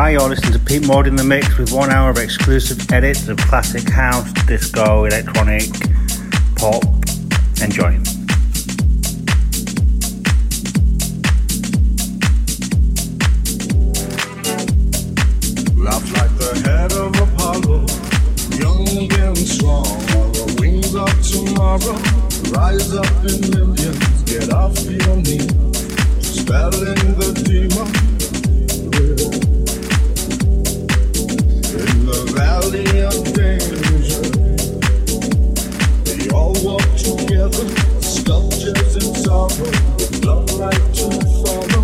Hi, you're listening to Pete Maude in the Mix with one hour of exclusive edits of classic house, disco, electronic, pop. Enjoy. Laugh like the head of Apollo, young and strong, are the wings of tomorrow. Rise up in millions, get off your knees, battling the demon. Together, sculptures in sorrow, love like to follow.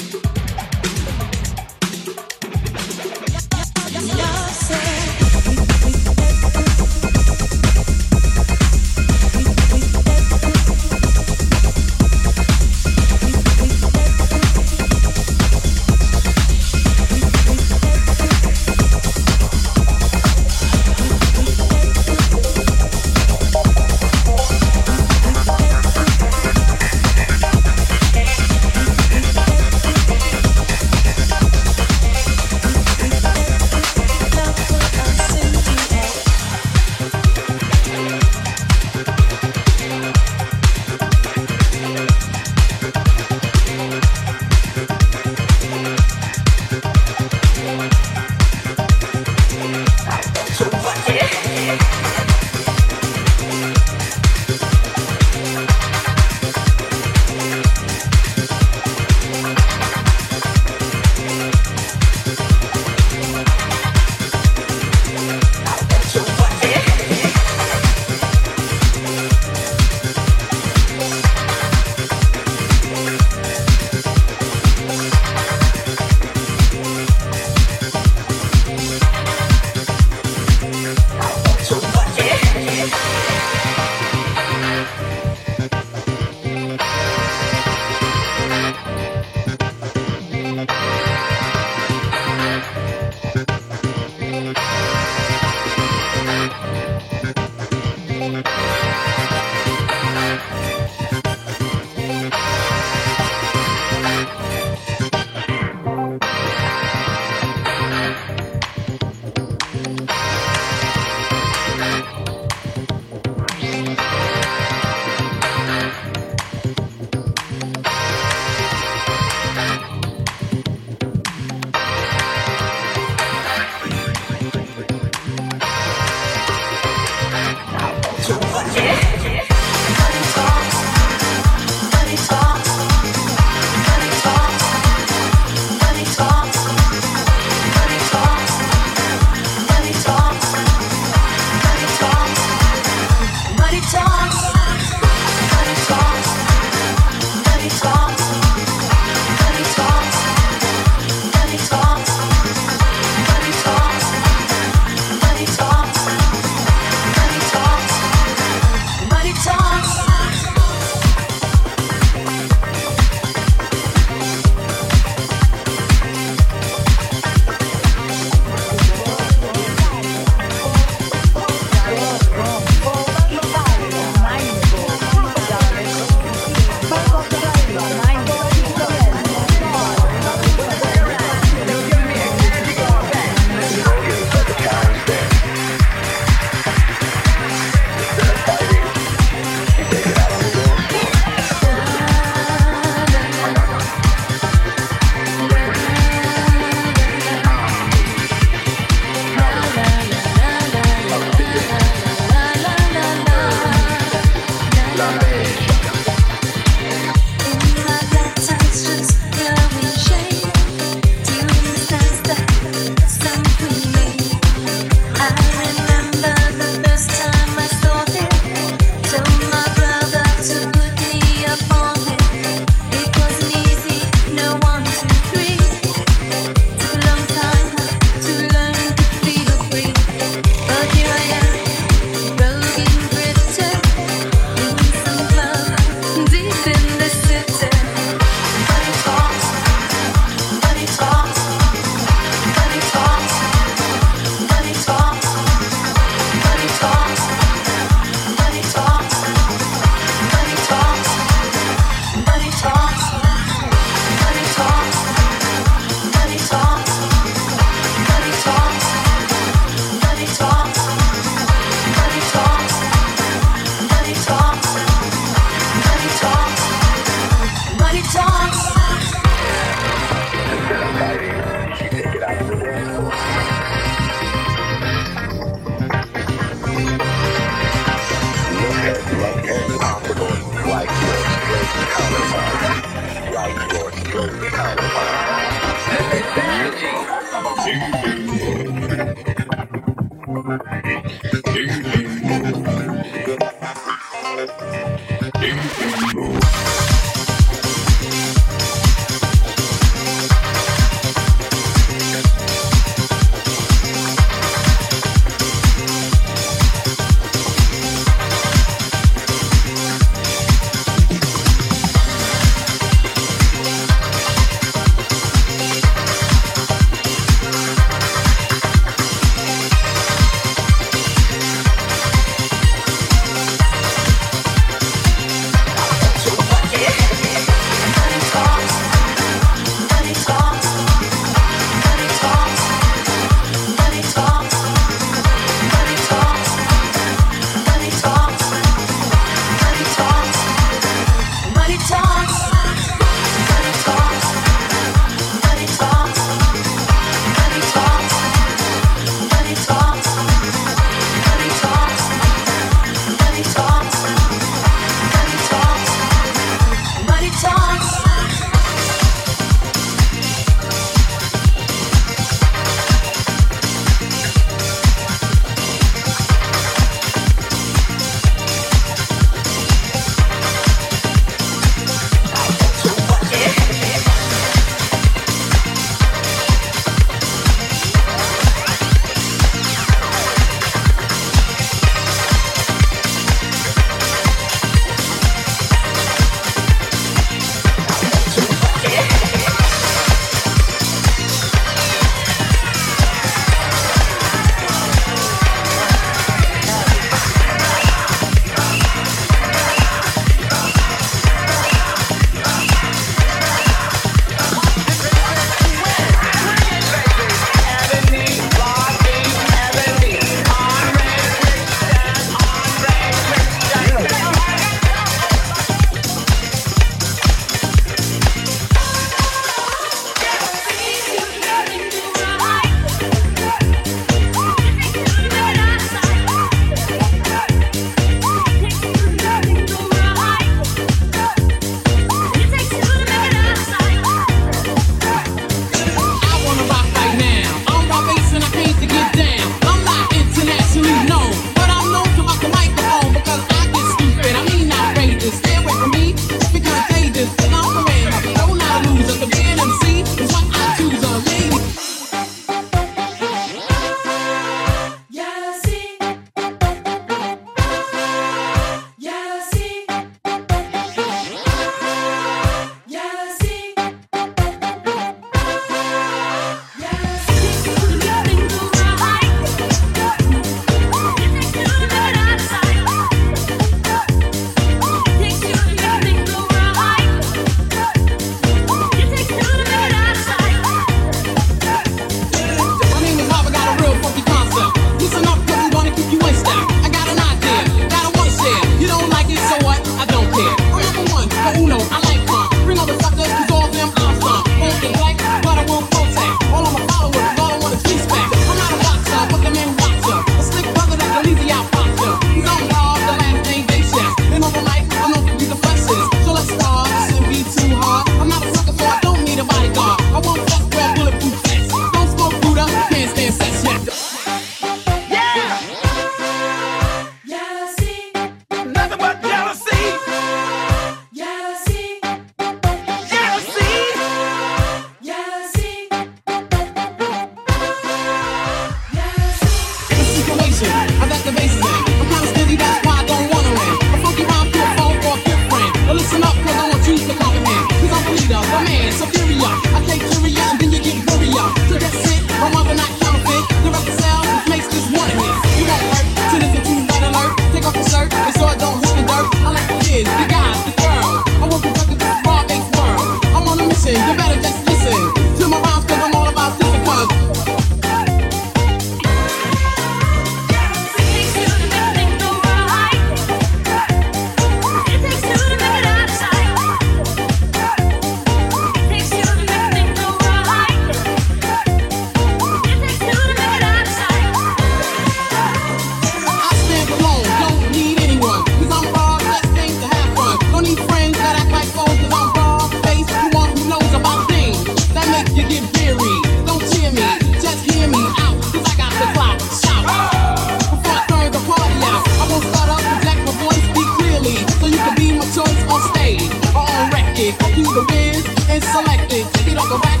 Who the wins is selected. Take it off the rack.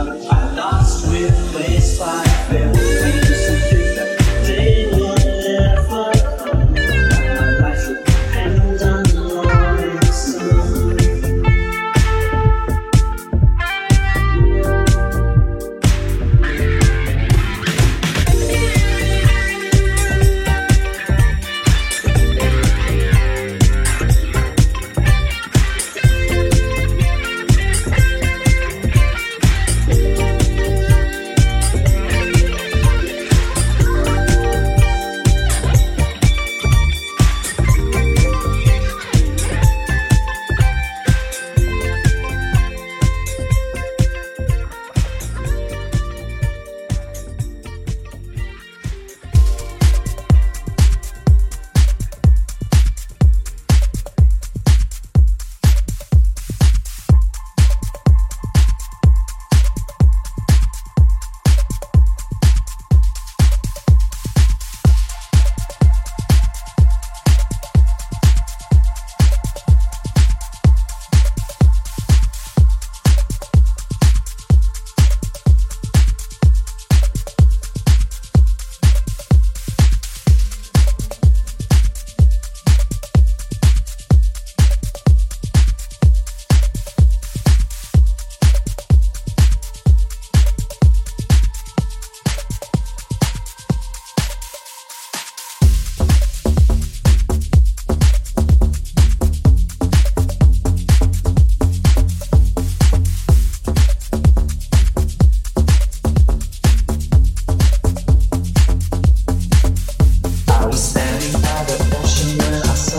I lost with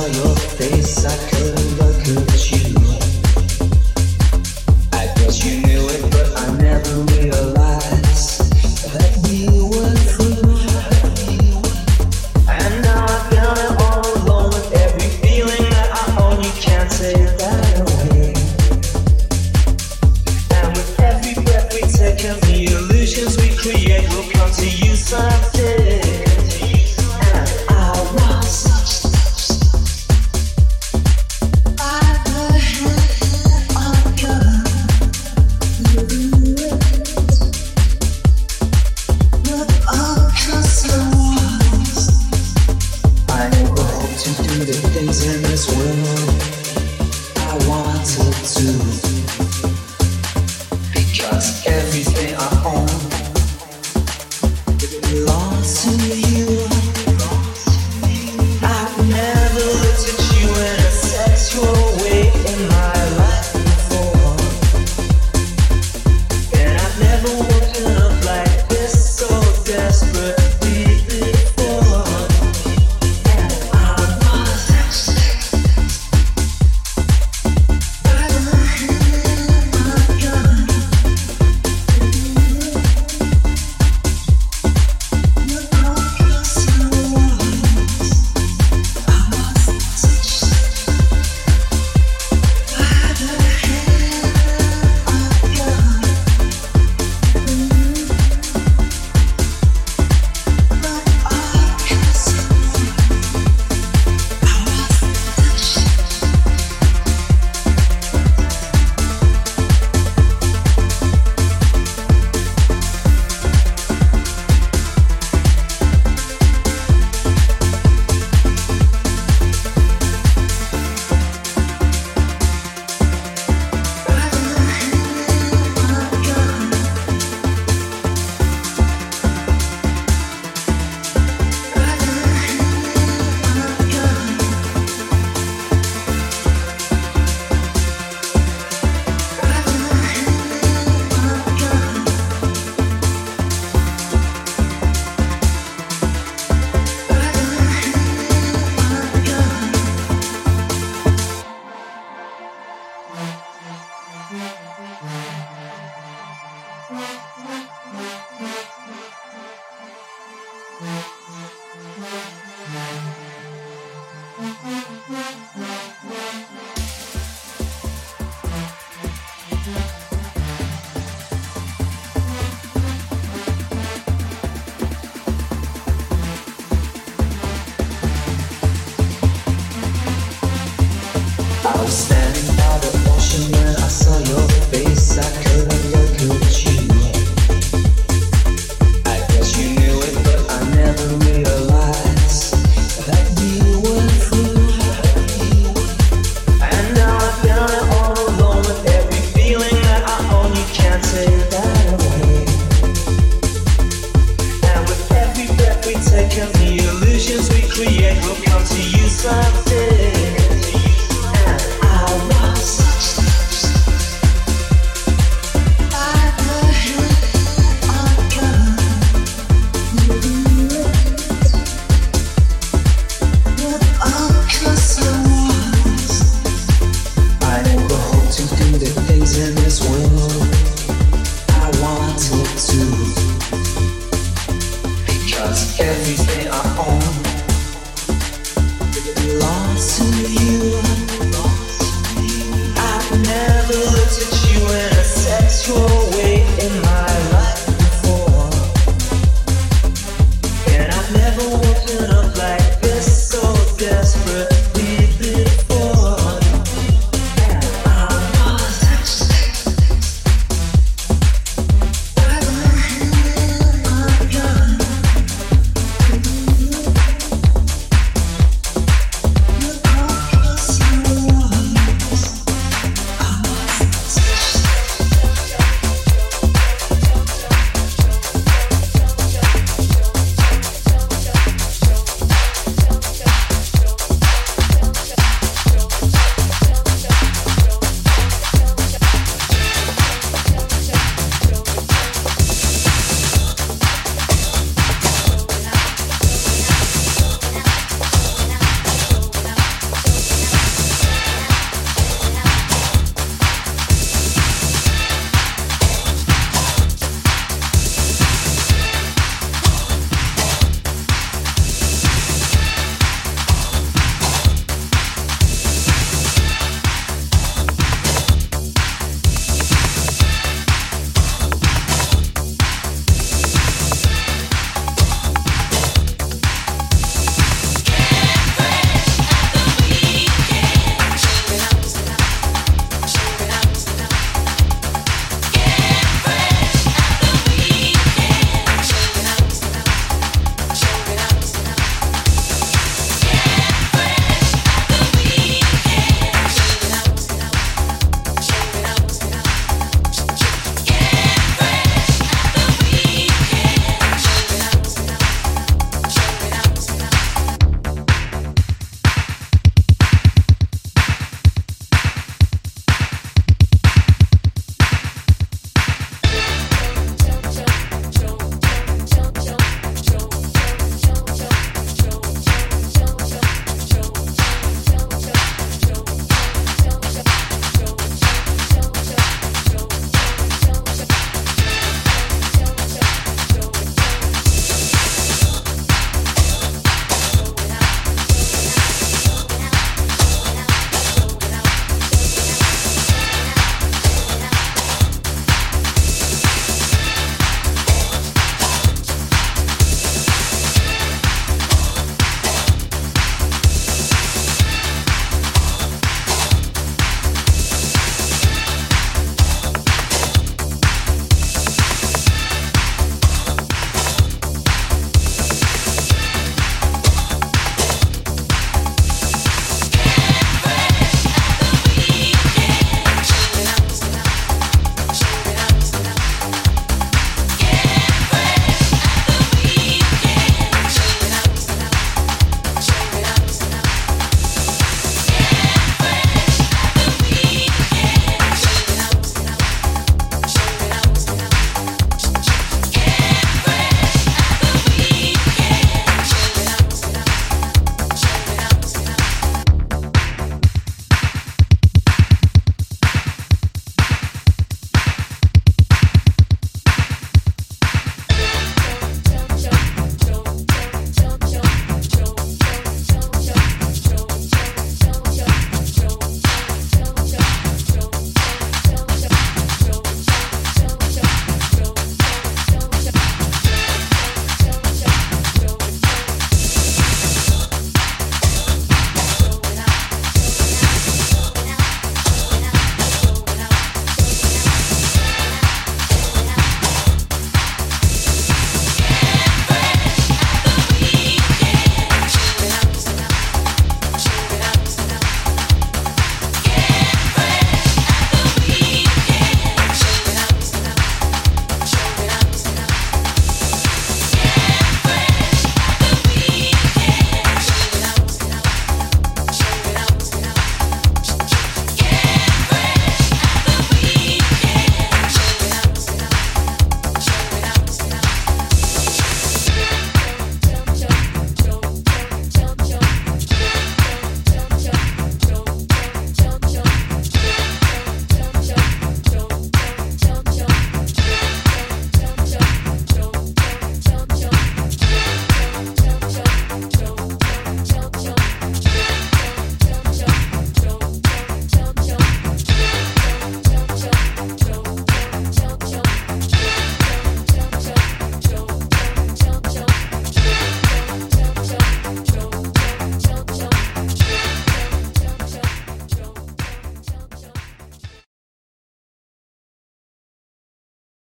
saw your face, I could